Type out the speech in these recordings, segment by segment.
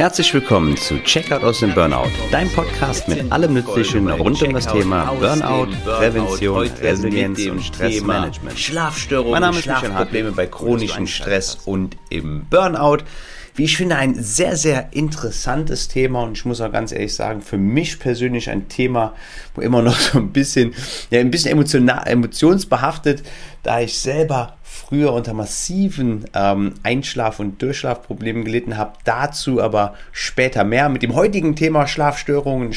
Herzlich willkommen zu Checkout aus dem Burnout, dein Podcast mit allem Nützlichen rund um das Thema Burnout, Prävention, Resilienz und Stressmanagement. Schlafstörungen, Mein Name ist Michael Schlafprobleme bei chronischen Stress und im Burnout. Wie ich finde, ein sehr, sehr interessantes Thema und ich muss auch ganz ehrlich sagen, für mich persönlich ein Thema, wo immer noch so ein bisschen, ja, ein bisschen emotional, emotionsbehaftet, da ich selber früher unter massiven ähm, Einschlaf- und Durchschlafproblemen gelitten habe. Dazu aber später mehr. Mit dem heutigen Thema Schlafstörungen,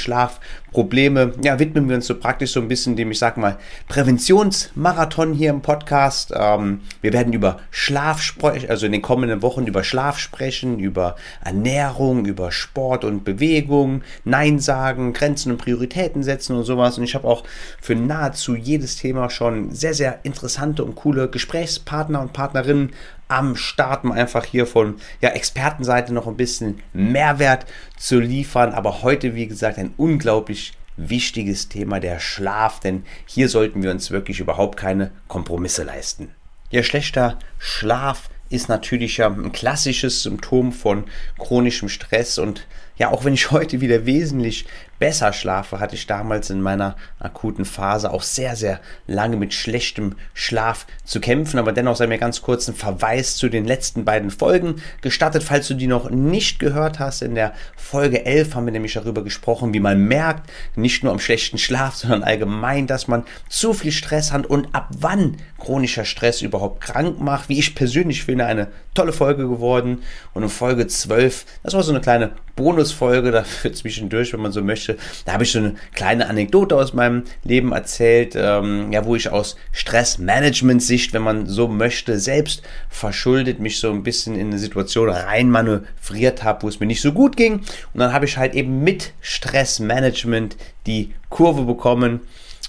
Schlafprobleme, ja, widmen wir uns so praktisch so ein bisschen dem, ich sag mal, Präventionsmarathon hier im Podcast. Ähm, wir werden über Schlaf sprechen, also in den kommenden Wochen über Schlaf sprechen, über Ernährung, über Sport und Bewegung, Nein sagen, Grenzen und Prioritäten setzen und sowas. Und ich habe auch für nahezu jedes Thema schon sehr, sehr interessante und coole Gesprächspartner und Partnerinnen am Start, um einfach hier von ja, Expertenseite noch ein bisschen Mehrwert zu liefern. Aber heute, wie gesagt, ein unglaublich wichtiges Thema, der Schlaf, denn hier sollten wir uns wirklich überhaupt keine Kompromisse leisten. Ja, schlechter Schlaf ist natürlich ja ein klassisches Symptom von chronischem Stress und ja, auch wenn ich heute wieder wesentlich besser schlafe, hatte ich damals in meiner akuten Phase auch sehr, sehr lange mit schlechtem Schlaf zu kämpfen. Aber dennoch sei mir ganz kurz ein Verweis zu den letzten beiden Folgen gestattet, falls du die noch nicht gehört hast. In der Folge 11 haben wir nämlich darüber gesprochen, wie man merkt, nicht nur am schlechten Schlaf, sondern allgemein, dass man zu viel Stress hat und ab wann chronischer Stress überhaupt krank macht. Wie ich persönlich finde, eine tolle Folge geworden. Und in Folge 12, das war so eine kleine Bonusfolge dafür zwischendurch, wenn man so möchte. Da habe ich so eine kleine Anekdote aus meinem Leben erzählt, ähm, ja, wo ich aus Stressmanagement-Sicht, wenn man so möchte, selbst verschuldet mich so ein bisschen in eine Situation reinmanövriert habe, wo es mir nicht so gut ging. Und dann habe ich halt eben mit Stressmanagement die Kurve bekommen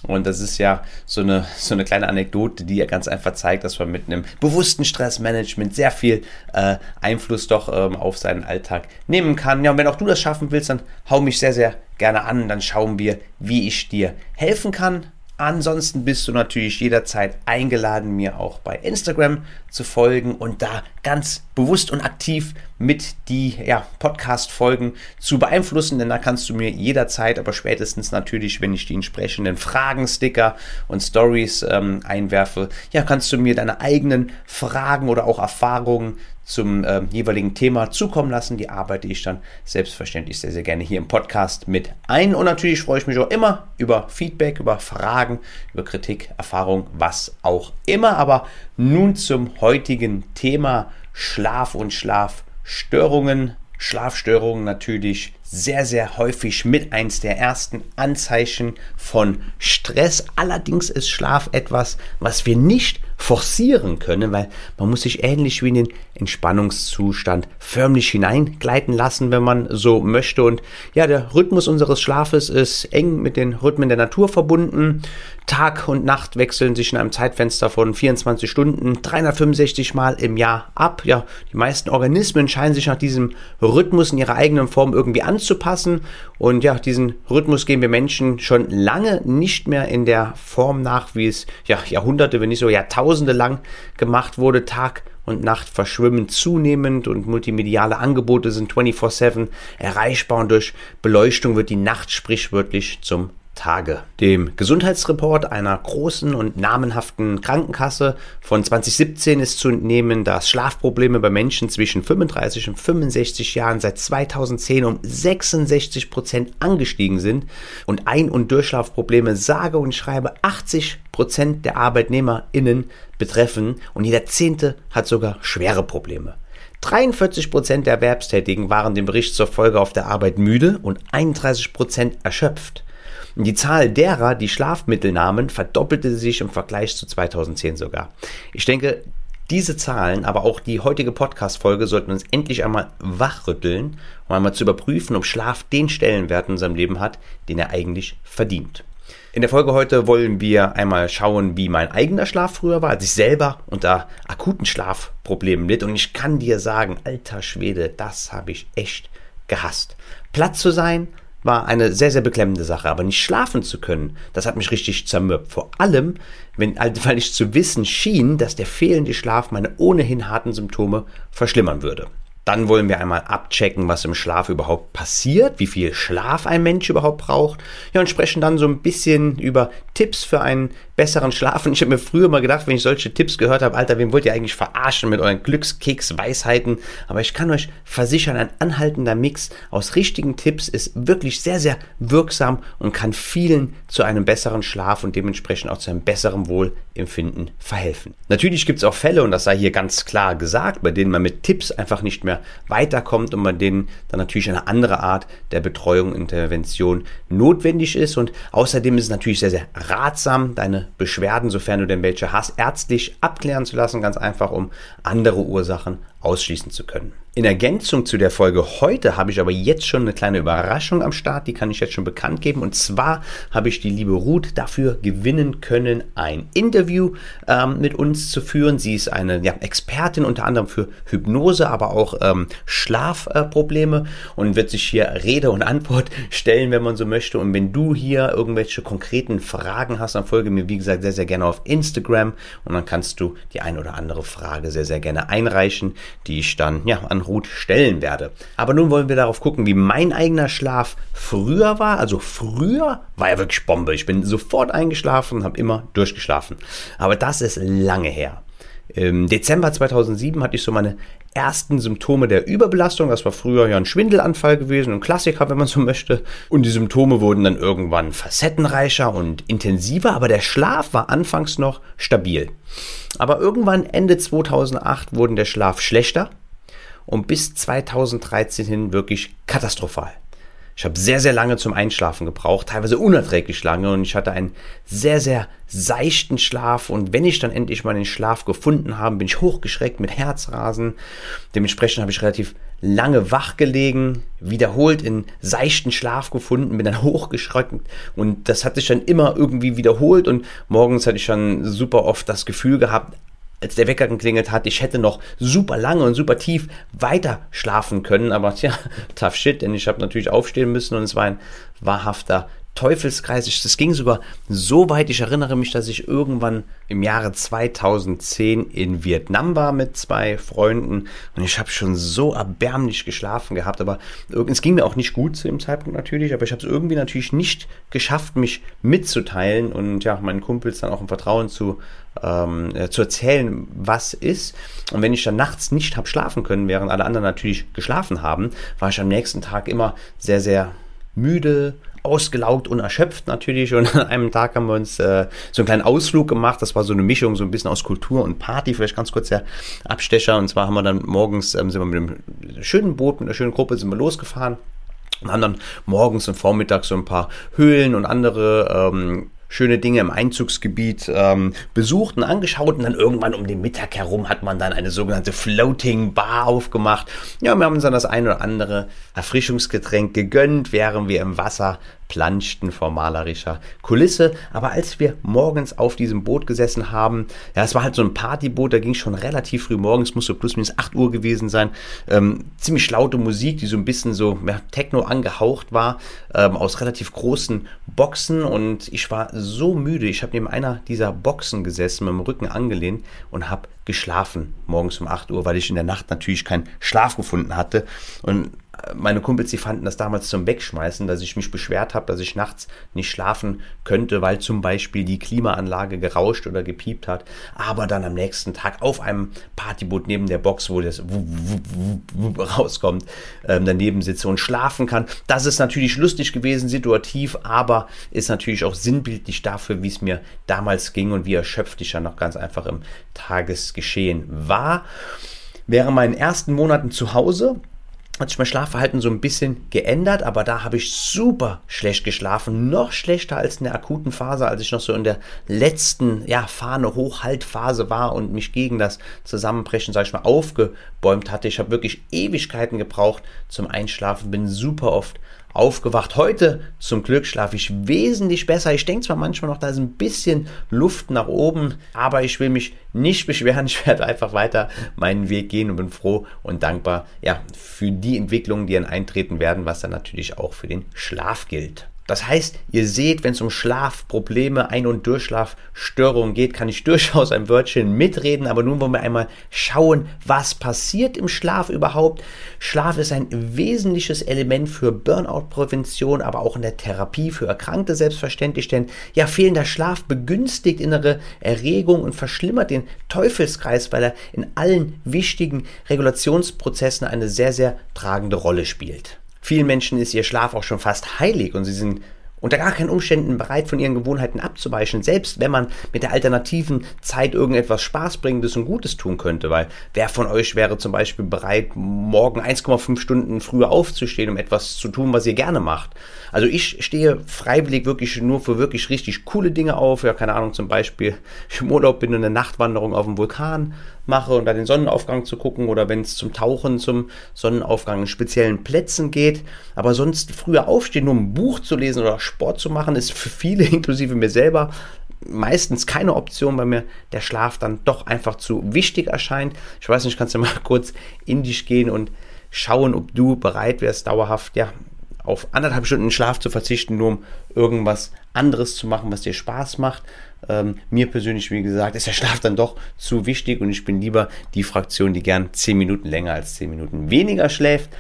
und das ist ja so eine, so eine kleine Anekdote, die ja ganz einfach zeigt, dass man mit einem bewussten Stressmanagement sehr viel äh, Einfluss doch ähm, auf seinen Alltag nehmen kann. Ja, und wenn auch du das schaffen willst, dann hau mich sehr, sehr gerne an. Dann schauen wir, wie ich dir helfen kann. Ansonsten bist du natürlich jederzeit eingeladen, mir auch bei Instagram zu folgen und da ganz bewusst und aktiv mit die ja, Podcast-Folgen zu beeinflussen, denn da kannst du mir jederzeit, aber spätestens natürlich, wenn ich die entsprechenden Fragen, Sticker und Stories ähm, einwerfe, ja, kannst du mir deine eigenen Fragen oder auch Erfahrungen zum äh, jeweiligen Thema zukommen lassen. Die arbeite ich dann selbstverständlich sehr, sehr gerne hier im Podcast mit ein. Und natürlich freue ich mich auch immer über Feedback, über Fragen, über Kritik, Erfahrung, was auch immer. Aber nun zum heutigen Thema Schlaf und Schlafstörungen. Schlafstörungen natürlich sehr, sehr häufig mit eins der ersten Anzeichen von Stress. Allerdings ist Schlaf etwas, was wir nicht forcieren können, weil man muss sich ähnlich wie in den Entspannungszustand förmlich hineingleiten lassen, wenn man so möchte. Und ja, der Rhythmus unseres Schlafes ist eng mit den Rhythmen der Natur verbunden. Tag und Nacht wechseln sich in einem Zeitfenster von 24 Stunden 365 Mal im Jahr ab. Ja, die meisten Organismen scheinen sich nach diesem Rhythmus in ihrer eigenen Form irgendwie anzupassen. Und ja, diesen Rhythmus gehen wir Menschen schon lange nicht mehr in der Form nach, wie es ja Jahrhunderte, wenn nicht so Jahrtausende lang gemacht wurde. Tag und Nacht verschwimmen zunehmend und multimediale Angebote sind 24/7 erreichbar und durch Beleuchtung wird die Nacht sprichwörtlich zum Tage. Dem Gesundheitsreport einer großen und namenhaften Krankenkasse von 2017 ist zu entnehmen, dass Schlafprobleme bei Menschen zwischen 35 und 65 Jahren seit 2010 um 66 Prozent angestiegen sind und Ein- und Durchschlafprobleme sage und schreibe 80 Prozent der ArbeitnehmerInnen betreffen und jeder Zehnte hat sogar schwere Probleme. 43 Prozent der Erwerbstätigen waren dem Bericht zur Folge auf der Arbeit müde und 31 Prozent erschöpft. Die Zahl derer, die Schlafmittel nahmen, verdoppelte sich im Vergleich zu 2010 sogar. Ich denke, diese Zahlen, aber auch die heutige Podcast-Folge sollten uns endlich einmal wachrütteln, um einmal zu überprüfen, ob Schlaf den Stellenwert in unserem Leben hat, den er eigentlich verdient. In der Folge heute wollen wir einmal schauen, wie mein eigener Schlaf früher war, als ich selber unter akuten Schlafproblemen litt. Und ich kann dir sagen, alter Schwede, das habe ich echt gehasst. Platt zu sein, war eine sehr, sehr beklemmende Sache. Aber nicht schlafen zu können, das hat mich richtig zermürbt. Vor allem, wenn, weil ich zu wissen schien, dass der fehlende Schlaf meine ohnehin harten Symptome verschlimmern würde. Dann wollen wir einmal abchecken, was im Schlaf überhaupt passiert, wie viel Schlaf ein Mensch überhaupt braucht. Ja, und sprechen dann so ein bisschen über Tipps für einen besseren Schlaf. Und ich habe mir früher mal gedacht, wenn ich solche Tipps gehört habe, Alter, wen wollt ihr eigentlich verarschen mit euren Glückskeks-Weisheiten? Aber ich kann euch versichern, ein anhaltender Mix aus richtigen Tipps ist wirklich sehr, sehr wirksam und kann vielen zu einem besseren Schlaf und dementsprechend auch zu einem besseren Wohlempfinden verhelfen. Natürlich gibt es auch Fälle, und das sei hier ganz klar gesagt, bei denen man mit Tipps einfach nicht mehr weiterkommt und bei denen dann natürlich eine andere Art der Betreuung, Intervention notwendig ist. Und außerdem ist es natürlich sehr, sehr ratsam, deine Beschwerden, sofern du denn welche hast, ärztlich abklären zu lassen, ganz einfach, um andere Ursachen ausschließen zu können. In Ergänzung zu der Folge heute habe ich aber jetzt schon eine kleine Überraschung am Start, die kann ich jetzt schon bekannt geben. Und zwar habe ich die liebe Ruth dafür gewinnen können, ein Interview ähm, mit uns zu führen. Sie ist eine ja, Expertin unter anderem für Hypnose, aber auch ähm, Schlafprobleme äh, und wird sich hier Rede und Antwort stellen, wenn man so möchte. Und wenn du hier irgendwelche konkreten Fragen hast, dann folge mir, wie gesagt, sehr, sehr gerne auf Instagram und dann kannst du die ein oder andere Frage sehr, sehr gerne einreichen die ich dann ja an Ruth stellen werde. Aber nun wollen wir darauf gucken, wie mein eigener Schlaf früher war. Also früher war er wirklich Bombe. Ich bin sofort eingeschlafen, habe immer durchgeschlafen. Aber das ist lange her. Im Dezember 2007 hatte ich so meine ersten Symptome der Überbelastung. Das war früher ja ein Schwindelanfall gewesen, ein Klassiker, wenn man so möchte. Und die Symptome wurden dann irgendwann facettenreicher und intensiver, aber der Schlaf war anfangs noch stabil. Aber irgendwann Ende 2008 wurde der Schlaf schlechter und bis 2013 hin wirklich katastrophal. Ich habe sehr, sehr lange zum Einschlafen gebraucht, teilweise unerträglich lange. Und ich hatte einen sehr, sehr seichten Schlaf. Und wenn ich dann endlich mal den Schlaf gefunden habe, bin ich hochgeschreckt mit Herzrasen. Dementsprechend habe ich relativ lange wach gelegen, wiederholt in seichten Schlaf gefunden, bin dann hochgeschreckt. Und das hat sich dann immer irgendwie wiederholt. Und morgens hatte ich dann super oft das Gefühl gehabt, als der Wecker geklingelt hat, ich hätte noch super lange und super tief weiter schlafen können, aber tja, tough shit, denn ich habe natürlich aufstehen müssen und es war ein wahrhafter Teufelskreis. Das ging sogar so weit, ich erinnere mich, dass ich irgendwann im Jahre 2010 in Vietnam war mit zwei Freunden und ich habe schon so erbärmlich geschlafen gehabt, aber es ging mir auch nicht gut zu dem Zeitpunkt natürlich, aber ich habe es irgendwie natürlich nicht geschafft, mich mitzuteilen und ja, meinen Kumpels dann auch im Vertrauen zu, ähm, äh, zu erzählen, was ist. Und wenn ich dann nachts nicht habe schlafen können, während alle anderen natürlich geschlafen haben, war ich am nächsten Tag immer sehr, sehr müde, ausgelaugt und erschöpft natürlich. Und an einem Tag haben wir uns äh, so einen kleinen Ausflug gemacht. Das war so eine Mischung, so ein bisschen aus Kultur und Party. Vielleicht ganz kurz der Abstecher. Und zwar haben wir dann morgens, ähm, sind wir mit einem schönen Boot, mit einer schönen Gruppe sind wir losgefahren und haben dann morgens und vormittags so ein paar Höhlen und andere ähm, schöne Dinge im Einzugsgebiet ähm, besucht und angeschaut und dann irgendwann um den Mittag herum hat man dann eine sogenannte Floating Bar aufgemacht. Ja, wir haben uns dann das ein oder andere Erfrischungsgetränk gegönnt, während wir im Wasser planschten vor malerischer Kulisse. Aber als wir morgens auf diesem Boot gesessen haben, ja, es war halt so ein Partyboot, da ging schon relativ früh morgens, musste plus minus 8 Uhr gewesen sein. Ähm, ziemlich laute Musik, die so ein bisschen so ja, Techno angehaucht war, ähm, aus relativ großen Boxen. Und ich war so müde, ich habe neben einer dieser Boxen gesessen, mit dem Rücken angelehnt und habe geschlafen morgens um 8 Uhr, weil ich in der Nacht natürlich keinen Schlaf gefunden hatte. Und meine Kumpels, die fanden das damals zum Wegschmeißen, dass ich mich beschwert habe, dass ich nachts nicht schlafen könnte, weil zum Beispiel die Klimaanlage gerauscht oder gepiept hat. Aber dann am nächsten Tag auf einem Partyboot neben der Box, wo das rauskommt, ähm, daneben sitze und schlafen kann. Das ist natürlich lustig gewesen, situativ, aber ist natürlich auch sinnbildlich dafür, wie es mir damals ging und wie erschöpft ich ja noch ganz einfach im Tagesgeschehen war. Während meinen ersten Monaten zu Hause hat sich mein Schlafverhalten so ein bisschen geändert, aber da habe ich super schlecht geschlafen, noch schlechter als in der akuten Phase, als ich noch so in der letzten ja, Fahne Hochhaltphase war und mich gegen das Zusammenbrechen, sage ich mal, aufgebäumt hatte. Ich habe wirklich Ewigkeiten gebraucht zum Einschlafen, bin super oft aufgewacht. Heute zum Glück schlafe ich wesentlich besser. Ich denke zwar manchmal noch, da ist ein bisschen Luft nach oben, aber ich will mich nicht beschweren. Ich werde einfach weiter meinen Weg gehen und bin froh und dankbar ja, für die Entwicklungen, die dann eintreten werden, was dann natürlich auch für den Schlaf gilt. Das heißt, ihr seht, wenn es um Schlafprobleme, Ein- und Durchschlafstörungen geht, kann ich durchaus ein Wörtchen mitreden. Aber nun wollen wir einmal schauen, was passiert im Schlaf überhaupt. Schlaf ist ein wesentliches Element für Burnout-Prävention, aber auch in der Therapie für Erkrankte selbstverständlich. Denn ja, fehlender Schlaf begünstigt innere Erregung und verschlimmert den Teufelskreis, weil er in allen wichtigen Regulationsprozessen eine sehr, sehr tragende Rolle spielt. Vielen Menschen ist ihr Schlaf auch schon fast heilig und sie sind unter gar keinen Umständen bereit, von ihren Gewohnheiten abzuweichen, selbst wenn man mit der alternativen Zeit irgendetwas Spaßbringendes und Gutes tun könnte, weil wer von euch wäre zum Beispiel bereit, morgen 1,5 Stunden früher aufzustehen, um etwas zu tun, was ihr gerne macht? Also ich stehe freiwillig wirklich nur für wirklich richtig coole Dinge auf, ja, keine Ahnung, zum Beispiel ich im Urlaub bin und eine Nachtwanderung auf dem Vulkan mache und da den Sonnenaufgang zu gucken oder wenn es zum Tauchen, zum Sonnenaufgang in speziellen Plätzen geht. Aber sonst früher aufstehen, nur ein Buch zu lesen oder Sport zu machen, ist für viele, inklusive mir selber, meistens keine Option, weil mir der Schlaf dann doch einfach zu wichtig erscheint. Ich weiß nicht, kannst du mal kurz in dich gehen und schauen, ob du bereit wärst, dauerhaft, ja, auf anderthalb Stunden Schlaf zu verzichten, nur um irgendwas anderes zu machen, was dir Spaß macht. Ähm, mir persönlich, wie gesagt, ist der Schlaf dann doch zu wichtig und ich bin lieber die Fraktion, die gern 10 Minuten länger als 10 Minuten weniger schläft.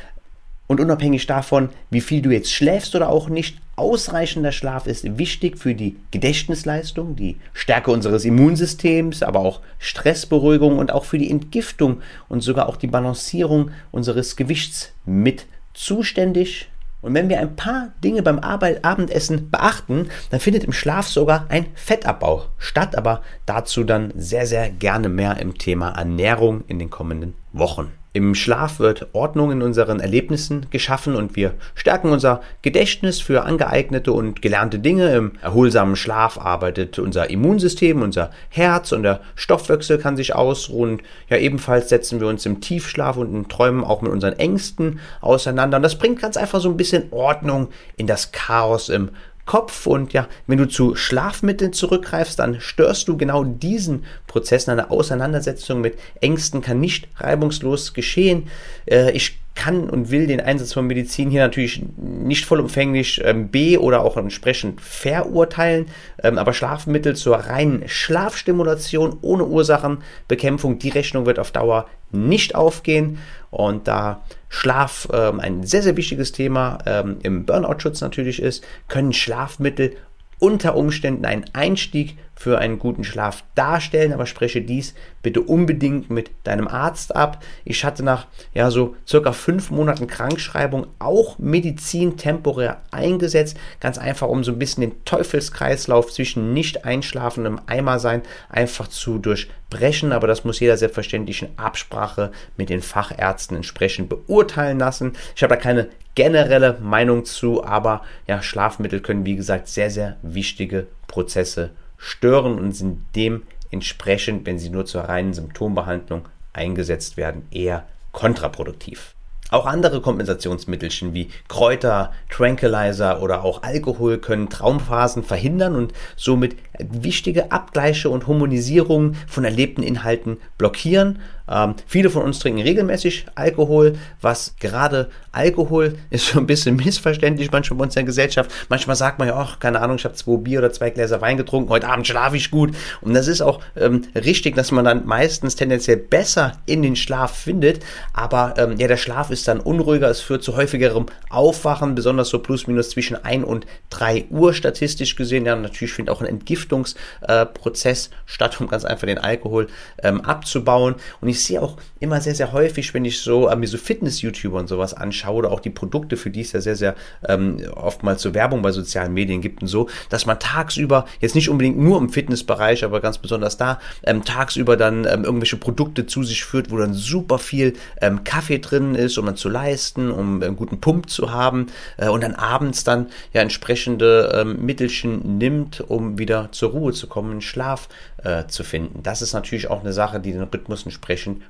Und unabhängig davon, wie viel du jetzt schläfst oder auch nicht, ausreichender Schlaf ist wichtig für die Gedächtnisleistung, die Stärke unseres Immunsystems, aber auch Stressberuhigung und auch für die Entgiftung und sogar auch die Balancierung unseres Gewichts mit zuständig. Und wenn wir ein paar Dinge beim Arbeit Abendessen beachten, dann findet im Schlaf sogar ein Fettabbau statt, aber dazu dann sehr, sehr gerne mehr im Thema Ernährung in den kommenden Wochen. Im Schlaf wird Ordnung in unseren Erlebnissen geschaffen und wir stärken unser Gedächtnis für angeeignete und gelernte Dinge. Im erholsamen Schlaf arbeitet unser Immunsystem, unser Herz und der Stoffwechsel kann sich ausruhen. Ja, ebenfalls setzen wir uns im Tiefschlaf und in Träumen auch mit unseren Ängsten auseinander. Und das bringt ganz einfach so ein bisschen Ordnung in das Chaos im Kopf und ja, wenn du zu Schlafmitteln zurückgreifst, dann störst du genau diesen Prozess. Eine Auseinandersetzung mit Ängsten kann nicht reibungslos geschehen. Äh, ich kann und will den Einsatz von Medizin hier natürlich nicht vollumfänglich ähm, B oder auch entsprechend verurteilen, ähm, aber Schlafmittel zur reinen Schlafstimulation ohne Ursachenbekämpfung, die Rechnung wird auf Dauer nicht aufgehen. Und da Schlaf ähm, ein sehr, sehr wichtiges Thema ähm, im Burnout-Schutz natürlich ist, können Schlafmittel unter Umständen einen Einstieg für einen guten Schlaf darstellen, aber spreche dies bitte unbedingt mit deinem Arzt ab. Ich hatte nach ja so circa fünf Monaten Krankschreibung auch Medizin temporär eingesetzt, ganz einfach um so ein bisschen den Teufelskreislauf zwischen nicht einschlafen und Eimer sein einfach zu durchbrechen, aber das muss jeder selbstverständlich in Absprache mit den Fachärzten entsprechend beurteilen lassen. Ich habe da keine generelle Meinung zu, aber ja, Schlafmittel können wie gesagt sehr sehr wichtige Prozesse stören und sind dementsprechend, wenn sie nur zur reinen Symptombehandlung eingesetzt werden, eher kontraproduktiv. Auch andere Kompensationsmittelchen wie Kräuter, Tranquilizer oder auch Alkohol können Traumphasen verhindern und somit wichtige Abgleiche und Harmonisierungen von erlebten Inhalten blockieren ähm, viele von uns trinken regelmäßig Alkohol, was gerade Alkohol ist so ein bisschen missverständlich manchmal bei uns in der Gesellschaft. Manchmal sagt man ja, ach, keine Ahnung, ich habe zwei Bier oder zwei Gläser Wein getrunken, heute Abend schlafe ich gut. Und das ist auch ähm, richtig, dass man dann meistens tendenziell besser in den Schlaf findet. Aber ähm, ja, der Schlaf ist dann unruhiger, es führt zu häufigerem Aufwachen, besonders so plus minus zwischen 1 und 3 Uhr statistisch gesehen. Ja, natürlich findet auch ein Entgiftungsprozess äh, statt, um ganz einfach den Alkohol ähm, abzubauen. Und ich sehe auch immer sehr, sehr häufig, wenn ich so äh, mir so Fitness-YouTuber und sowas anschaue oder auch die Produkte, für die es ja sehr, sehr ähm, oftmals so Werbung bei sozialen Medien gibt und so, dass man tagsüber, jetzt nicht unbedingt nur im Fitnessbereich, aber ganz besonders da, ähm, tagsüber dann ähm, irgendwelche Produkte zu sich führt, wo dann super viel ähm, Kaffee drin ist, um dann zu leisten, um einen guten Pump zu haben äh, und dann abends dann ja entsprechende ähm, Mittelchen nimmt, um wieder zur Ruhe zu kommen, einen Schlaf äh, zu finden. Das ist natürlich auch eine Sache, die den Rhythmus entsprechend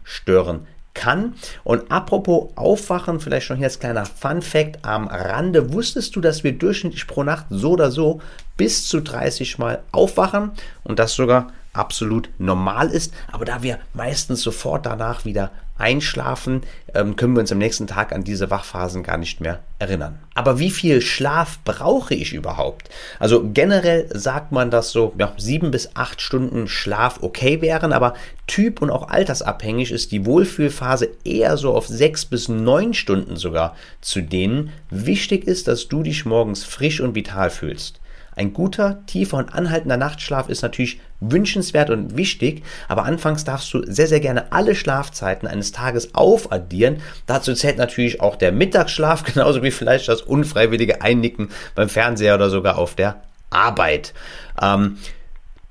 stören kann. Und apropos Aufwachen, vielleicht schon hier als kleiner Fun Fact am Rande. Wusstest du, dass wir durchschnittlich pro Nacht so oder so bis zu 30 Mal aufwachen und das sogar absolut normal ist. Aber da wir meistens sofort danach wieder einschlafen, ähm, können wir uns am nächsten Tag an diese Wachphasen gar nicht mehr erinnern. Aber wie viel Schlaf brauche ich überhaupt? Also generell sagt man, dass so ja, sieben bis acht Stunden Schlaf okay wären, aber typ- und auch altersabhängig ist die Wohlfühlphase eher so auf sechs bis neun Stunden sogar zu denen. Wichtig ist, dass du dich morgens frisch und vital fühlst. Ein guter, tiefer und anhaltender Nachtschlaf ist natürlich wünschenswert und wichtig, aber anfangs darfst du sehr, sehr gerne alle Schlafzeiten eines Tages aufaddieren. Dazu zählt natürlich auch der Mittagsschlaf, genauso wie vielleicht das unfreiwillige Einnicken beim Fernseher oder sogar auf der Arbeit. Ähm,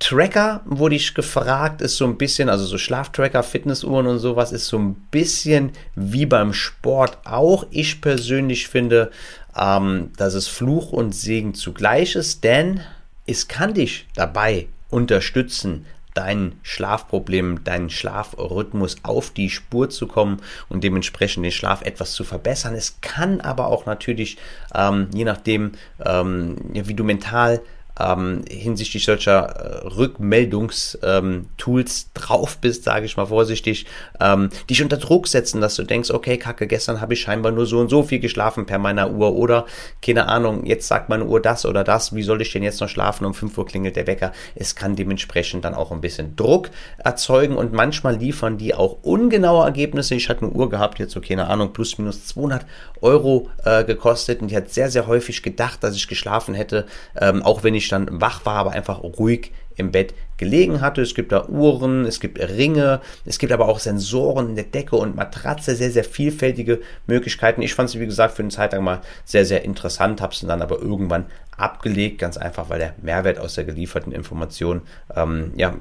Tracker wurde ich gefragt, ist so ein bisschen, also so Schlaftracker, Fitnessuhren und sowas ist so ein bisschen wie beim Sport auch. Ich persönlich finde, ähm, dass es Fluch und Segen zugleich ist, denn es kann dich dabei unterstützen, dein Schlafproblem, deinen Schlafrhythmus auf die Spur zu kommen und dementsprechend den Schlaf etwas zu verbessern. Es kann aber auch natürlich, ähm, je nachdem, ähm, wie du mental ähm, hinsichtlich solcher äh, Rückmeldungstools ähm, drauf bist, sage ich mal vorsichtig, ähm, dich unter Druck setzen, dass du denkst, okay, kacke, gestern habe ich scheinbar nur so und so viel geschlafen per meiner Uhr oder, keine Ahnung, jetzt sagt meine Uhr das oder das, wie soll ich denn jetzt noch schlafen, um 5 Uhr klingelt der Wecker. Es kann dementsprechend dann auch ein bisschen Druck erzeugen und manchmal liefern die auch ungenaue Ergebnisse. Ich hatte eine Uhr gehabt, jetzt so, keine Ahnung, plus minus 200 Euro äh, gekostet und die hat sehr, sehr häufig gedacht, dass ich geschlafen hätte, ähm, auch wenn ich dann wach war, aber einfach ruhig im Bett gelegen hatte. Es gibt da Uhren, es gibt Ringe, es gibt aber auch Sensoren in der Decke und Matratze, sehr, sehr vielfältige Möglichkeiten. Ich fand sie, wie gesagt, für eine Zeit lang mal sehr, sehr interessant, habe sie dann aber irgendwann abgelegt, ganz einfach, weil der Mehrwert aus der gelieferten Information ähm, ja,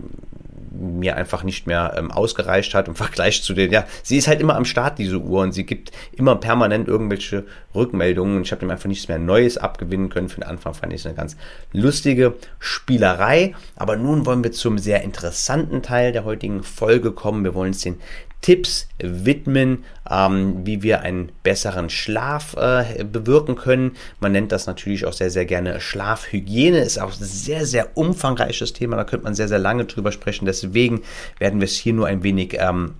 mir einfach nicht mehr ähm, ausgereicht hat im Vergleich zu den, ja, sie ist halt immer am Start, diese Uhr, und sie gibt immer permanent irgendwelche Rückmeldungen und ich habe dem einfach nichts mehr Neues abgewinnen können. Für den Anfang fand ich es eine ganz lustige Spielerei. Aber nun wollen wir zum sehr interessanten Teil der heutigen Folge kommen. Wir wollen uns den Tipps widmen, ähm, wie wir einen besseren Schlaf äh, bewirken können. Man nennt das natürlich auch sehr, sehr gerne Schlafhygiene. Ist auch ein sehr, sehr umfangreiches Thema. Da könnte man sehr, sehr lange drüber sprechen. Deswegen werden wir es hier nur ein wenig ähm,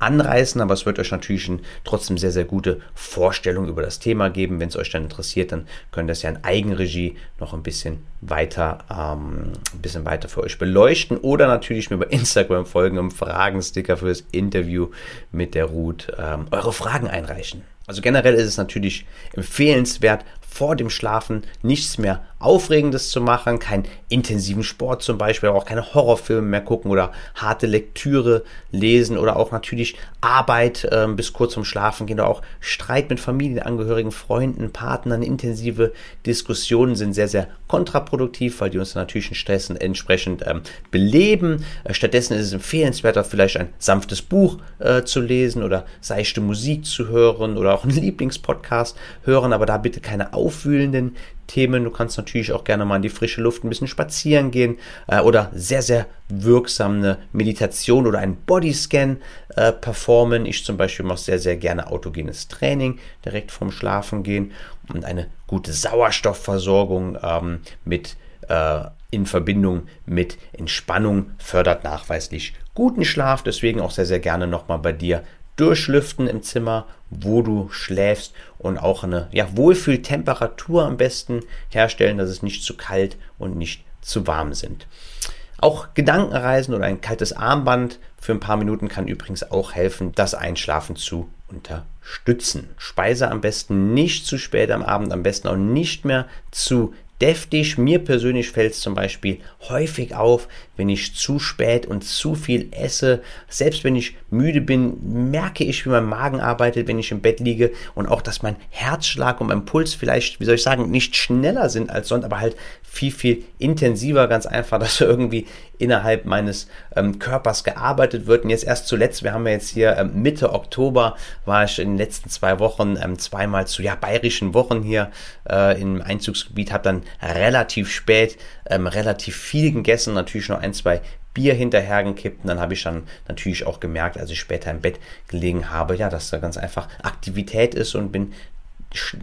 anreißen, aber es wird euch natürlich trotzdem sehr, sehr gute Vorstellung über das Thema geben. Wenn es euch dann interessiert, dann könnt ihr das ja in Eigenregie noch ein bisschen weiter, ähm, ein bisschen weiter für euch beleuchten oder natürlich mir bei Instagram folgen und Fragensticker für das Interview mit der Ruth ähm, eure Fragen einreichen. Also generell ist es natürlich empfehlenswert, vor dem Schlafen nichts mehr Aufregendes zu machen, keinen intensiven Sport zum Beispiel, aber auch keine Horrorfilme mehr gucken oder harte Lektüre lesen oder auch natürlich Arbeit äh, bis kurz zum Schlafen gehen oder auch Streit mit Familienangehörigen, Freunden, Partnern, intensive Diskussionen sind sehr, sehr kontraproduktiv, weil die uns natürlich Stress entsprechend ähm, beleben. Äh, stattdessen ist es empfehlenswerter, vielleicht ein sanftes Buch äh, zu lesen oder seichte Musik zu hören oder auch einen Lieblingspodcast hören, aber da bitte keine aufwühlenden Themen. Du kannst natürlich auch gerne mal in die frische Luft ein bisschen spazieren gehen äh, oder sehr, sehr wirksam eine Meditation oder einen Bodyscan äh, performen. Ich zum Beispiel mache sehr, sehr gerne autogenes Training direkt vorm Schlafen gehen und eine gute Sauerstoffversorgung ähm, mit äh, in Verbindung mit Entspannung fördert nachweislich guten Schlaf. Deswegen auch sehr, sehr gerne nochmal bei dir durchlüften im Zimmer, wo du schläfst und auch eine ja, Wohlfühltemperatur am besten herstellen, dass es nicht zu kalt und nicht zu warm sind. Auch Gedankenreisen oder ein kaltes Armband für ein paar Minuten kann übrigens auch helfen, das Einschlafen zu unterstützen. Speise am besten nicht zu spät am Abend, am besten auch nicht mehr zu deftig. Mir persönlich fällt es zum Beispiel häufig auf, wenn ich zu spät und zu viel esse. Selbst wenn ich müde bin, merke ich, wie mein Magen arbeitet, wenn ich im Bett liege und auch, dass mein Herzschlag und mein Puls vielleicht, wie soll ich sagen, nicht schneller sind als sonst, aber halt viel, viel intensiver, ganz einfach, dass irgendwie innerhalb meines ähm, Körpers gearbeitet wird. Und jetzt erst zuletzt, wir haben ja jetzt hier ähm, Mitte Oktober, war ich in den letzten zwei Wochen ähm, zweimal zu ja, bayerischen Wochen hier äh, im Einzugsgebiet, habe dann relativ spät ähm, relativ viel gegessen, natürlich noch ein, zwei Bier hinterher gekippt und dann habe ich dann natürlich auch gemerkt, als ich später im Bett gelegen habe, ja, dass da ganz einfach Aktivität ist und bin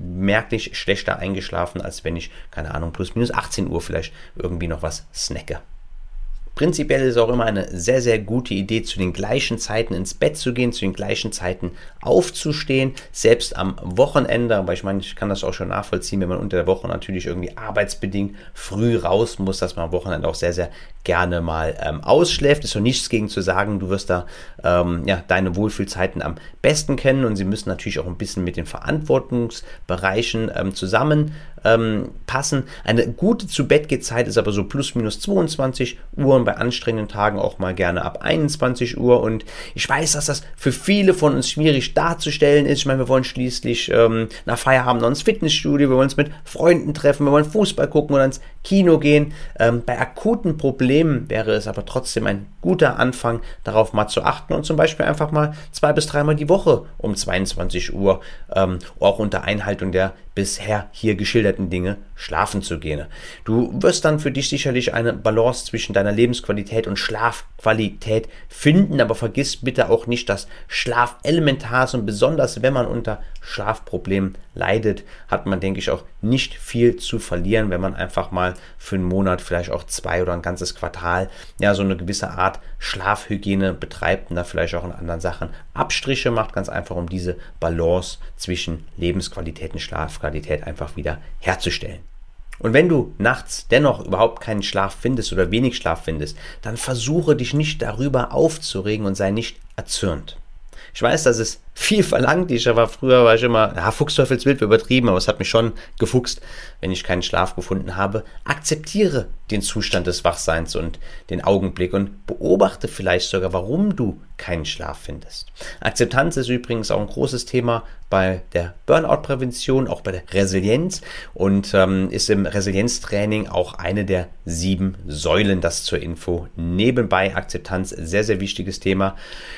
merklich schlechter eingeschlafen, als wenn ich, keine Ahnung, plus minus 18 Uhr vielleicht irgendwie noch was snacke. Prinzipiell ist auch immer eine sehr, sehr gute Idee, zu den gleichen Zeiten ins Bett zu gehen, zu den gleichen Zeiten aufzustehen, selbst am Wochenende. Aber ich meine, ich kann das auch schon nachvollziehen, wenn man unter der Woche natürlich irgendwie arbeitsbedingt früh raus muss, dass man am Wochenende auch sehr, sehr gerne mal ähm, ausschläft. Ist so nichts gegen zu sagen, du wirst da ähm, ja, deine Wohlfühlzeiten am besten kennen und sie müssen natürlich auch ein bisschen mit den Verantwortungsbereichen ähm, zusammen ähm. Eine gute zu Bett Zeit ist aber so plus minus 22 Uhr und bei anstrengenden Tagen auch mal gerne ab 21 Uhr. Und ich weiß, dass das für viele von uns schwierig darzustellen ist. Ich meine, wir wollen schließlich ähm, nach Feierabend noch ins Fitnessstudio, wir wollen uns mit Freunden treffen, wir wollen Fußball gucken oder ins Kino gehen. Ähm, bei akuten Problemen wäre es aber trotzdem ein guter Anfang, darauf mal zu achten und zum Beispiel einfach mal zwei bis dreimal die Woche um 22 Uhr, ähm, auch unter Einhaltung der bisher hier geschilderten Dinge schlafen zu gehen. Du wirst dann für dich sicherlich eine Balance zwischen deiner Lebensqualität und Schlafqualität finden, aber vergiss bitte auch nicht, dass Schlaf elementar ist und besonders wenn man unter Schlafproblemen leidet, hat man, denke ich, auch nicht viel zu verlieren, wenn man einfach mal für einen Monat, vielleicht auch zwei oder ein ganzes Quartal, ja, so eine gewisse Art Schlafhygiene betreibt und da vielleicht auch in anderen Sachen Abstriche macht, ganz einfach, um diese Balance zwischen Lebensqualität und Schlafqualität einfach wieder herzustellen. Und wenn du nachts dennoch überhaupt keinen Schlaf findest oder wenig Schlaf findest, dann versuche dich nicht darüber aufzuregen und sei nicht erzürnt. Ich weiß, das ist viel verlangt. Ich war früher war ich immer, ja, Fuchsteufelswild übertrieben, aber es hat mich schon gefuchst, wenn ich keinen Schlaf gefunden habe. Akzeptiere den Zustand des Wachseins und den Augenblick und beobachte vielleicht sogar, warum du keinen Schlaf findest. Akzeptanz ist übrigens auch ein großes Thema bei der Burnout-Prävention, auch bei der Resilienz und ähm, ist im Resilienztraining auch eine der sieben Säulen, das zur Info. Nebenbei Akzeptanz, sehr, sehr wichtiges Thema.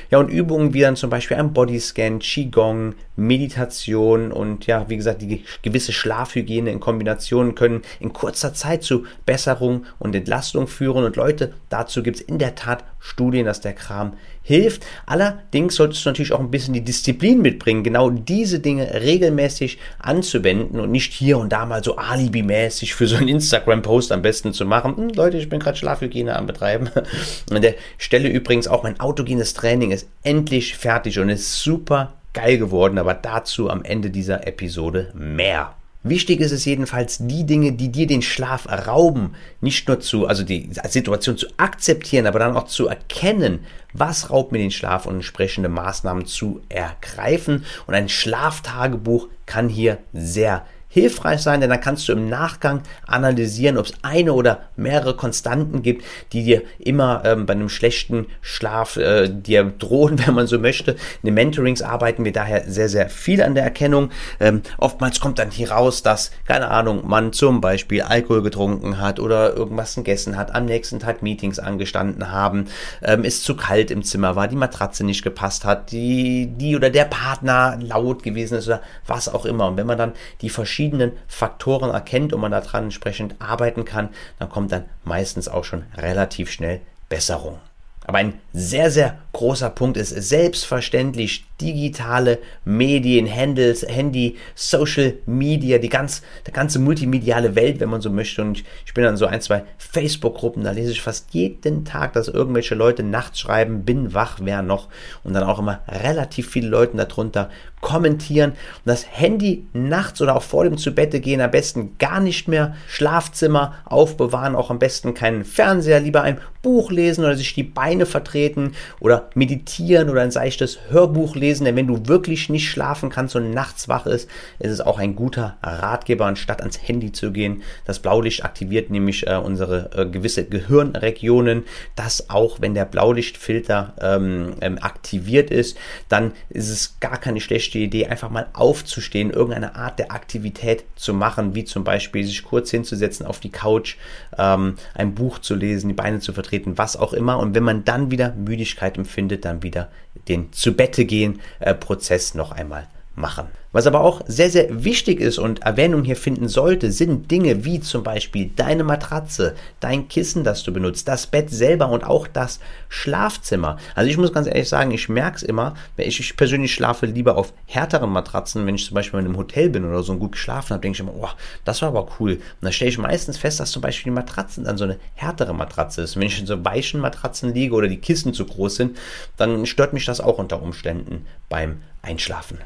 Ja, und Übungen wie dann zum Beispiel ein Bodyscan, Qigong, Meditation und ja, wie gesagt, die gewisse Schlafhygiene in Kombination können in kurzer Zeit zu Besserung und Entlastung führen. Und Leute, dazu gibt es in der Tat Studien, dass der Kram hilft. Allerdings solltest du natürlich auch ein bisschen die Disziplin mitbringen, genau diese Dinge regelmäßig anzuwenden und nicht hier und da mal so alibimäßig für so einen Instagram-Post am besten zu machen. Hm, Leute, ich bin gerade Schlafhygiene am Betreiben. An der Stelle übrigens auch mein autogenes Training ist endlich fertig und ist super geil geworden, aber dazu am Ende dieser Episode mehr. Wichtig ist es jedenfalls, die Dinge, die dir den Schlaf rauben, nicht nur zu, also die Situation zu akzeptieren, aber dann auch zu erkennen, was raubt mir den Schlaf und entsprechende Maßnahmen zu ergreifen. Und ein Schlaftagebuch kann hier sehr hilfreich sein, denn dann kannst du im Nachgang analysieren, ob es eine oder mehrere Konstanten gibt, die dir immer ähm, bei einem schlechten Schlaf äh, dir drohen, wenn man so möchte. In den Mentorings arbeiten wir daher sehr, sehr viel an der Erkennung. Ähm, oftmals kommt dann hier raus, dass, keine Ahnung, man zum Beispiel Alkohol getrunken hat oder irgendwas gegessen hat, am nächsten Tag Meetings angestanden haben, ähm, es zu kalt im Zimmer war, die Matratze nicht gepasst hat, die, die oder der Partner laut gewesen ist oder was auch immer. Und wenn man dann die verschiedenen verschiedenen Faktoren erkennt und man daran entsprechend arbeiten kann, dann kommt dann meistens auch schon relativ schnell Besserung. Aber ein sehr, sehr großer Punkt ist selbstverständlich digitale Medien, Handles, Handy, Social Media, die ganz, die ganze multimediale Welt, wenn man so möchte. Und ich bin an so ein, zwei Facebook-Gruppen, da lese ich fast jeden Tag, dass irgendwelche Leute nachts schreiben, bin wach, wer noch? Und dann auch immer relativ viele Leute darunter kommentieren. Und das Handy nachts oder auch vor dem zu Bette gehen am besten gar nicht mehr. Schlafzimmer aufbewahren, auch am besten keinen Fernseher, lieber ein Buch lesen oder sich die Beine vertreten oder meditieren oder ein seichtes Hörbuch lesen. Denn wenn du wirklich nicht schlafen kannst und nachts wach ist, ist es auch ein guter Ratgeber, anstatt ans Handy zu gehen. Das Blaulicht aktiviert nämlich äh, unsere äh, gewisse Gehirnregionen, dass auch wenn der Blaulichtfilter ähm, ähm, aktiviert ist, dann ist es gar keine schlechte schlechte Idee, einfach mal aufzustehen, irgendeine Art der Aktivität zu machen, wie zum Beispiel sich kurz hinzusetzen auf die Couch, ähm, ein Buch zu lesen, die Beine zu vertreten, was auch immer. Und wenn man dann wieder Müdigkeit empfindet, dann wieder den zu Bette gehen äh, Prozess noch einmal machen. Was aber auch sehr, sehr wichtig ist und Erwähnung hier finden sollte, sind Dinge wie zum Beispiel deine Matratze, dein Kissen, das du benutzt, das Bett selber und auch das Schlafzimmer. Also ich muss ganz ehrlich sagen, ich merke es immer, ich, ich persönlich schlafe lieber auf härteren Matratzen, wenn ich zum Beispiel in einem Hotel bin oder so und gut geschlafen habe, denke ich immer, oh, das war aber cool. Und dann stelle ich meistens fest, dass zum Beispiel die Matratzen dann so eine härtere Matratze ist. Wenn ich in so weichen Matratzen liege oder die Kissen zu groß sind, dann stört mich das auch unter Umständen beim Einschlafen.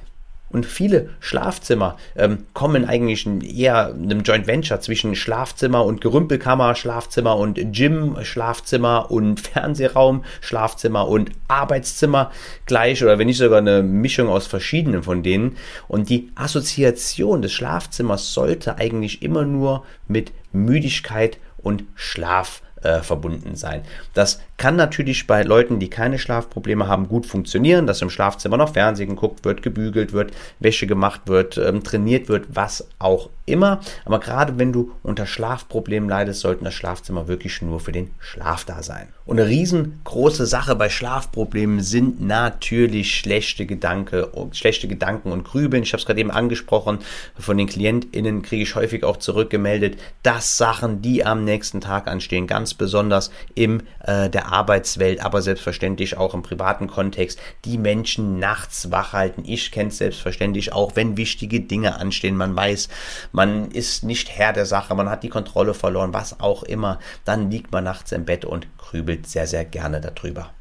Und viele Schlafzimmer ähm, kommen eigentlich eher einem Joint Venture zwischen Schlafzimmer und Gerümpelkammer, Schlafzimmer und Gym, Schlafzimmer und Fernsehraum, Schlafzimmer und Arbeitszimmer gleich oder wenn nicht sogar eine Mischung aus verschiedenen von denen. Und die Assoziation des Schlafzimmers sollte eigentlich immer nur mit Müdigkeit und Schlaf äh, verbunden sein. Das kann natürlich bei Leuten, die keine Schlafprobleme haben, gut funktionieren, dass im Schlafzimmer noch Fernsehen geguckt wird, gebügelt wird, Wäsche gemacht wird, ähm, trainiert wird, was auch immer. Aber gerade wenn du unter Schlafproblemen leidest, sollten das Schlafzimmer wirklich nur für den Schlaf da sein. Und eine riesengroße Sache bei Schlafproblemen sind natürlich schlechte Gedanken, schlechte Gedanken und Grübeln. Ich habe es gerade eben angesprochen. Von den KlientInnen kriege ich häufig auch zurückgemeldet, dass Sachen, die am nächsten Tag anstehen, ganz besonders im äh, der Arbeitswelt, aber selbstverständlich auch im privaten Kontext, die Menschen nachts wach halten. Ich kenne es selbstverständlich auch, wenn wichtige Dinge anstehen. Man weiß, man ist nicht Herr der Sache, man hat die Kontrolle verloren, was auch immer. Dann liegt man nachts im Bett und grübelt sehr, sehr gerne darüber.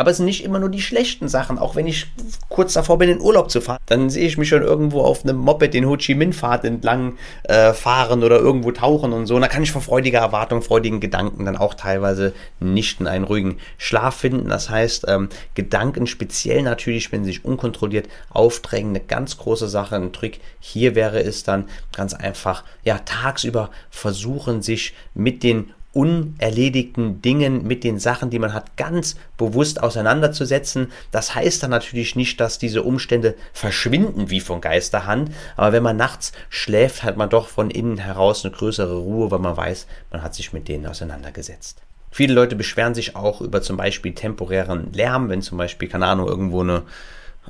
Aber es sind nicht immer nur die schlechten Sachen. Auch wenn ich kurz davor bin, in Urlaub zu fahren, dann sehe ich mich schon irgendwo auf einem Moped den Ho Chi Minh-Pfad entlang äh, fahren oder irgendwo tauchen und so. Und da kann ich vor freudiger Erwartung, freudigen Gedanken dann auch teilweise nicht in einen ruhigen Schlaf finden. Das heißt, ähm, Gedanken speziell natürlich, wenn sie sich unkontrolliert aufdrängen, eine ganz große Sache. Ein Trick hier wäre es dann ganz einfach, ja, tagsüber versuchen, sich mit den unerledigten Dingen, mit den Sachen, die man hat, ganz bewusst auseinanderzusetzen. Das heißt dann natürlich nicht, dass diese Umstände verschwinden wie von Geisterhand, aber wenn man nachts schläft, hat man doch von innen heraus eine größere Ruhe, weil man weiß, man hat sich mit denen auseinandergesetzt. Viele Leute beschweren sich auch über zum Beispiel temporären Lärm, wenn zum Beispiel, keine Ahnung, irgendwo eine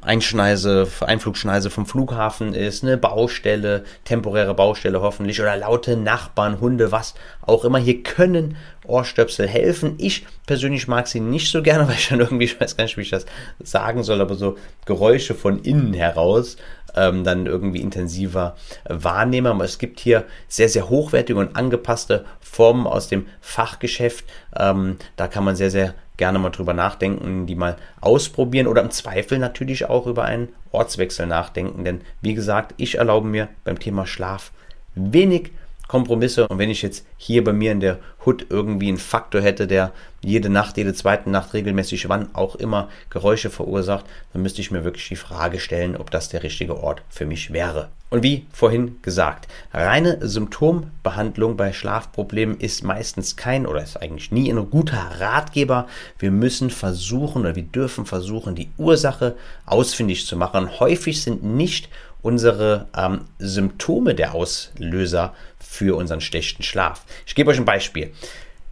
Einschneise, Einflugschneise vom Flughafen ist, eine Baustelle, temporäre Baustelle hoffentlich oder laute Nachbarn, Hunde, was auch immer. Hier können Ohrstöpsel helfen. Ich persönlich mag sie nicht so gerne, weil ich dann irgendwie, ich weiß gar nicht, wie ich das sagen soll, aber so Geräusche von innen heraus ähm, dann irgendwie intensiver wahrnehme. Aber es gibt hier sehr, sehr hochwertige und angepasste Formen aus dem Fachgeschäft. Ähm, da kann man sehr, sehr gerne mal drüber nachdenken, die mal ausprobieren oder im Zweifel natürlich auch über einen Ortswechsel nachdenken. Denn wie gesagt, ich erlaube mir beim Thema Schlaf wenig Kompromisse. Und wenn ich jetzt hier bei mir in der Hood irgendwie einen Faktor hätte, der jede Nacht, jede zweite Nacht regelmäßig, wann auch immer Geräusche verursacht, dann müsste ich mir wirklich die Frage stellen, ob das der richtige Ort für mich wäre. Und wie vorhin gesagt, reine Symptombehandlung bei Schlafproblemen ist meistens kein oder ist eigentlich nie ein guter Ratgeber. Wir müssen versuchen oder wir dürfen versuchen, die Ursache ausfindig zu machen. Häufig sind nicht unsere ähm, Symptome der Auslöser für unseren schlechten Schlaf. Ich gebe euch ein Beispiel.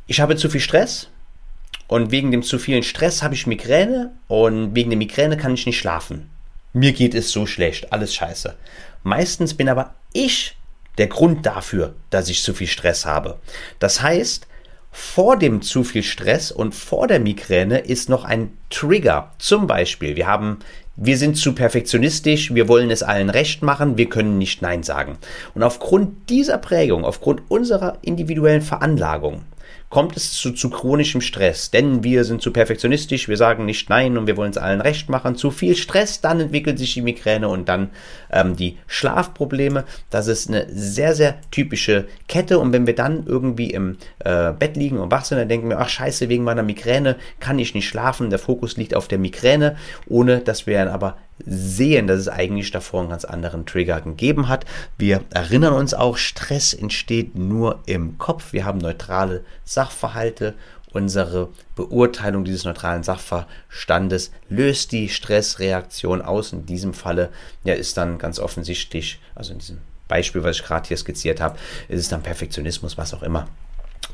Ich habe zu viel Stress und wegen dem zu vielen Stress habe ich Migräne und wegen der Migräne kann ich nicht schlafen. Mir geht es so schlecht, alles scheiße. Meistens bin aber ich der Grund dafür, dass ich zu viel Stress habe. Das heißt, vor dem zu viel Stress und vor der Migräne ist noch ein Trigger. Zum Beispiel, wir haben wir sind zu perfektionistisch, wir wollen es allen recht machen, wir können nicht Nein sagen. Und aufgrund dieser Prägung, aufgrund unserer individuellen Veranlagung, kommt es zu, zu chronischem Stress. Denn wir sind zu perfektionistisch, wir sagen nicht nein und wir wollen es allen recht machen. Zu viel Stress, dann entwickelt sich die Migräne und dann ähm, die Schlafprobleme. Das ist eine sehr, sehr typische Kette. Und wenn wir dann irgendwie im äh, Bett liegen und wach sind, dann denken wir, ach scheiße, wegen meiner Migräne kann ich nicht schlafen. Der Fokus liegt auf der Migräne, ohne dass wir dann aber sehen, dass es eigentlich davor einen ganz anderen Trigger gegeben hat. Wir erinnern uns auch, Stress entsteht nur im Kopf. Wir haben neutrale Sachverhalte. Unsere Beurteilung dieses neutralen Sachverstandes löst die Stressreaktion aus. In diesem Falle ja, ist dann ganz offensichtlich, also in diesem Beispiel, was ich gerade hier skizziert habe, ist es dann Perfektionismus, was auch immer.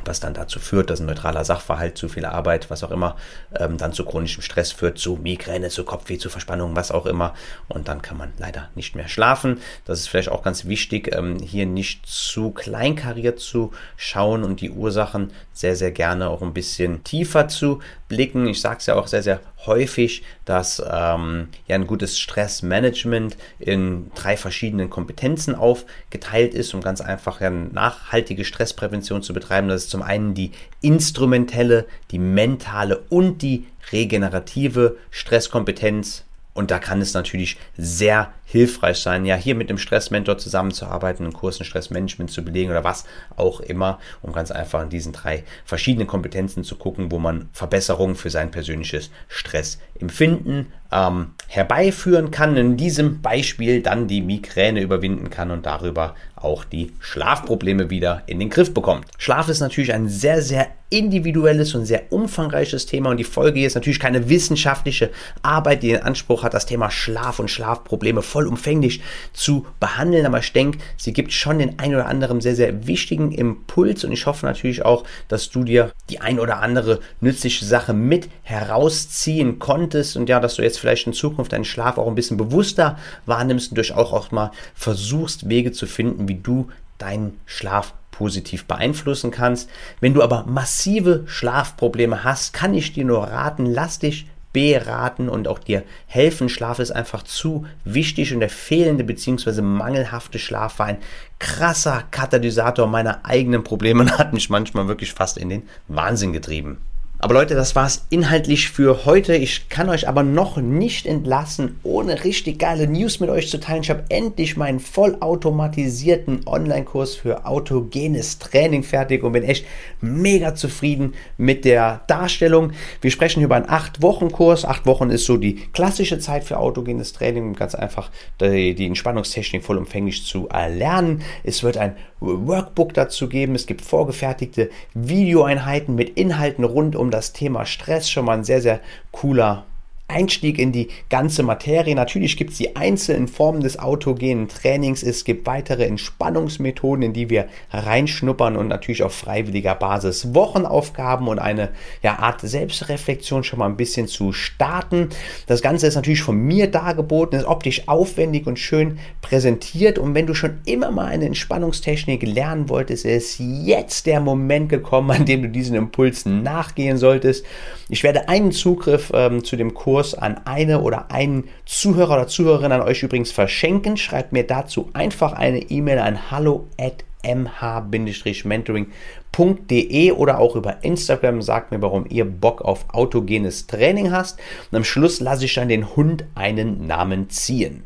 Was dann dazu führt, dass ein neutraler Sachverhalt, zu viel Arbeit, was auch immer, ähm, dann zu chronischem Stress führt, zu Migräne, zu Kopfweh, zu Verspannung, was auch immer. Und dann kann man leider nicht mehr schlafen. Das ist vielleicht auch ganz wichtig, ähm, hier nicht zu kleinkariert zu schauen und die Ursachen sehr, sehr gerne auch ein bisschen tiefer zu blicken. Ich sage es ja auch sehr, sehr häufig, dass ähm, ja ein gutes Stressmanagement in drei verschiedenen Kompetenzen aufgeteilt ist, um ganz einfach ja nachhaltige Stressprävention zu betreiben. Das ist zum einen die instrumentelle, die mentale und die regenerative Stresskompetenz. Und da kann es natürlich sehr hilfreich sein, ja hier mit einem Stressmentor zusammenzuarbeiten, einen Kurs in Stressmanagement zu belegen oder was auch immer, um ganz einfach in diesen drei verschiedenen Kompetenzen zu gucken, wo man Verbesserungen für sein persönliches Stressempfinden ähm, herbeiführen kann. In diesem Beispiel dann die Migräne überwinden kann und darüber auch die Schlafprobleme wieder in den Griff bekommt. Schlaf ist natürlich ein sehr, sehr individuelles und sehr umfangreiches Thema. Und die Folge hier ist natürlich keine wissenschaftliche Arbeit, die den Anspruch hat, das Thema Schlaf und Schlafprobleme vollumfänglich zu behandeln, aber ich denke, sie gibt schon den ein oder anderen sehr, sehr wichtigen Impuls. Und ich hoffe natürlich auch, dass du dir die ein oder andere nützliche Sache mit herausziehen konntest. Und ja, dass du jetzt vielleicht in Zukunft deinen Schlaf auch ein bisschen bewusster wahrnimmst und durch auch, auch mal versuchst, Wege zu finden, wie du deinen Schlaf positiv beeinflussen kannst. Wenn du aber massive Schlafprobleme hast, kann ich dir nur raten, lass dich beraten und auch dir helfen. Schlaf ist einfach zu wichtig und der fehlende bzw. mangelhafte Schlaf war ein krasser Katalysator meiner eigenen Probleme und hat mich manchmal wirklich fast in den Wahnsinn getrieben. Aber Leute, das war's inhaltlich für heute. Ich kann euch aber noch nicht entlassen, ohne richtig geile News mit euch zu teilen. Ich habe endlich meinen vollautomatisierten Online-Kurs für autogenes Training fertig und bin echt mega zufrieden mit der Darstellung. Wir sprechen über einen 8-Wochen-Kurs. 8 Wochen ist so die klassische Zeit für autogenes Training, um ganz einfach die, die Entspannungstechnik vollumfänglich zu erlernen. Es wird ein Workbook dazu geben. Es gibt vorgefertigte Videoeinheiten mit Inhalten rund um das Thema Stress schon mal ein sehr, sehr cooler Einstieg in die ganze Materie. Natürlich gibt es die einzelnen Formen des autogenen Trainings. Es gibt weitere Entspannungsmethoden, in die wir reinschnuppern und natürlich auf freiwilliger Basis Wochenaufgaben und eine ja, Art Selbstreflexion schon mal ein bisschen zu starten. Das Ganze ist natürlich von mir dargeboten, ist optisch aufwendig und schön präsentiert. Und wenn du schon immer mal eine Entspannungstechnik lernen wolltest, ist jetzt der Moment gekommen, an dem du diesen Impulsen nachgehen solltest. Ich werde einen Zugriff ähm, zu dem Kurs Kurs an eine oder einen Zuhörer oder Zuhörerin an euch übrigens verschenken. Schreibt mir dazu einfach eine E-Mail an hallo at mh-mentoring.de oder auch über Instagram. Sagt mir, warum ihr Bock auf autogenes Training hast. Und am Schluss lasse ich dann den Hund einen Namen ziehen.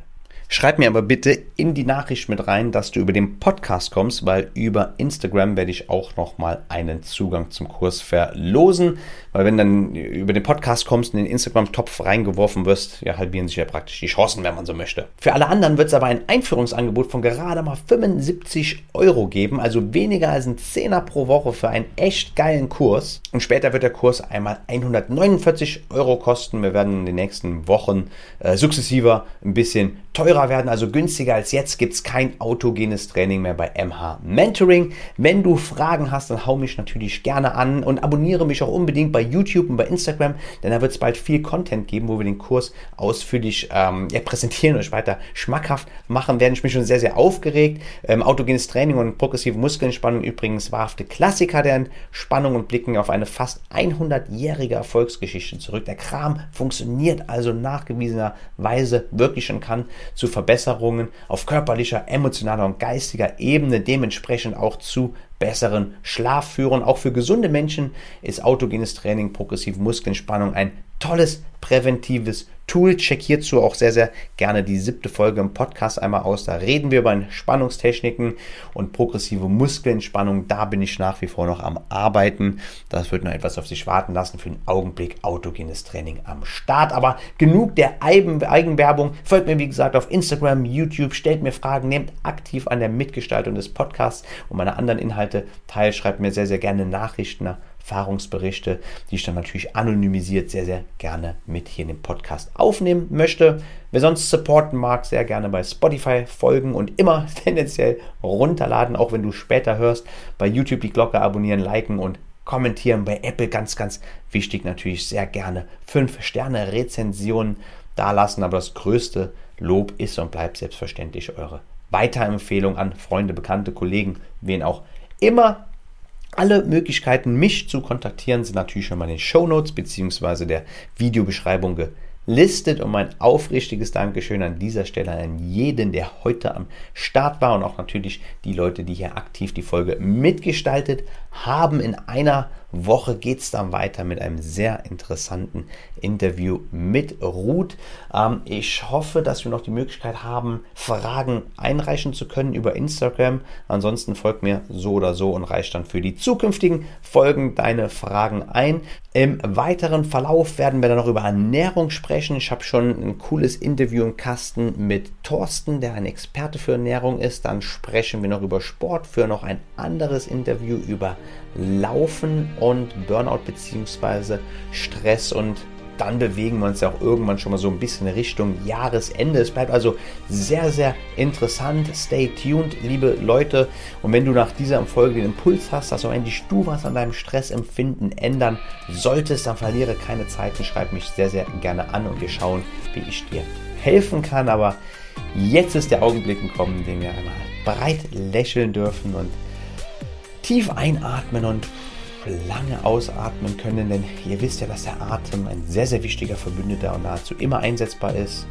Schreib mir aber bitte in die Nachricht mit rein, dass du über den Podcast kommst, weil über Instagram werde ich auch nochmal einen Zugang zum Kurs verlosen. Weil wenn dann über den Podcast kommst und in den Instagram-Topf reingeworfen wirst, ja, halbieren sich ja praktisch die Chancen, wenn man so möchte. Für alle anderen wird es aber ein Einführungsangebot von gerade mal 75 Euro geben, also weniger als ein Zehner pro Woche für einen echt geilen Kurs. Und später wird der Kurs einmal 149 Euro kosten. Wir werden in den nächsten Wochen äh, sukzessiver ein bisschen teurer werden, also günstiger als jetzt, gibt es kein autogenes Training mehr bei MH Mentoring. Wenn du Fragen hast, dann hau mich natürlich gerne an und abonniere mich auch unbedingt bei YouTube und bei Instagram, denn da wird es bald viel Content geben, wo wir den Kurs ausführlich ähm, ja, präsentieren und euch weiter schmackhaft machen werden. Ich bin schon sehr, sehr aufgeregt. Ähm, autogenes Training und progressive Muskelentspannung übrigens wahrhafte Klassiker der Entspannung und blicken auf eine fast 100-jährige Erfolgsgeschichte zurück. Der Kram funktioniert also nachgewiesenerweise wirklich und kann zu Verbesserungen auf körperlicher, emotionaler und geistiger Ebene dementsprechend auch zu besseren Schlaf führen. Auch für gesunde Menschen ist autogenes Training, progressive Muskelentspannung ein tolles präventives Tool. Check hierzu auch sehr, sehr gerne die siebte Folge im Podcast einmal aus. Da reden wir über Entspannungstechniken und progressive Muskelentspannung. Da bin ich nach wie vor noch am Arbeiten. Das wird noch etwas auf sich warten lassen. Für den Augenblick autogenes Training am Start. Aber genug der Eigenwerbung. Folgt mir, wie gesagt, auf Instagram, YouTube, stellt mir Fragen, nehmt aktiv an der Mitgestaltung des Podcasts und meine anderen Inhalte teil. Schreibt mir sehr, sehr gerne Nachrichten Erfahrungsberichte, die ich dann natürlich anonymisiert sehr, sehr gerne mit hier in den Podcast aufnehmen möchte. Wer sonst supporten mag, sehr gerne bei Spotify folgen und immer tendenziell runterladen, auch wenn du später hörst. Bei YouTube die Glocke abonnieren, liken und kommentieren. Bei Apple ganz, ganz wichtig natürlich sehr gerne 5 Sterne Rezensionen dalassen. Aber das größte Lob ist und bleibt selbstverständlich eure Weiterempfehlung an Freunde, Bekannte, Kollegen, wen auch immer. Alle Möglichkeiten, mich zu kontaktieren, sind natürlich schon mal in den Show Notes bzw. der Videobeschreibung gelistet. Und mein aufrichtiges Dankeschön an dieser Stelle an jeden, der heute am Start war und auch natürlich die Leute, die hier aktiv die Folge mitgestaltet haben. In einer Woche geht es dann weiter mit einem sehr interessanten Interview mit Ruth. Ähm, ich hoffe, dass wir noch die Möglichkeit haben, Fragen einreichen zu können über Instagram. Ansonsten folgt mir so oder so und reicht dann für die zukünftigen Folgen deine Fragen ein. Im weiteren Verlauf werden wir dann noch über Ernährung sprechen. Ich habe schon ein cooles Interview im Kasten mit Thorsten, der ein Experte für Ernährung ist. Dann sprechen wir noch über Sport, für noch ein anderes Interview über Laufen und Burnout bzw. Stress und dann bewegen wir uns ja auch irgendwann schon mal so ein bisschen Richtung Jahresende. Es bleibt also sehr, sehr interessant. Stay tuned, liebe Leute. Und wenn du nach dieser Folge den Impuls hast, dass auch endlich du was an deinem Stressempfinden ändern solltest, dann verliere keine Zeit und schreib mich sehr, sehr gerne an und wir schauen, wie ich dir helfen kann. Aber jetzt ist der Augenblick gekommen, den wir einmal breit lächeln dürfen und tief einatmen und lange ausatmen können, denn ihr wisst ja, dass der Atem ein sehr, sehr wichtiger Verbündeter und nahezu immer einsetzbar ist.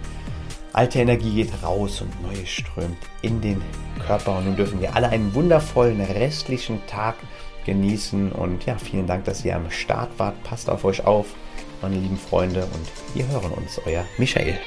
Alte Energie geht raus und neue strömt in den Körper und nun dürfen wir alle einen wundervollen restlichen Tag genießen und ja, vielen Dank, dass ihr am Start wart. Passt auf euch auf, meine lieben Freunde und wir hören uns, euer Michael.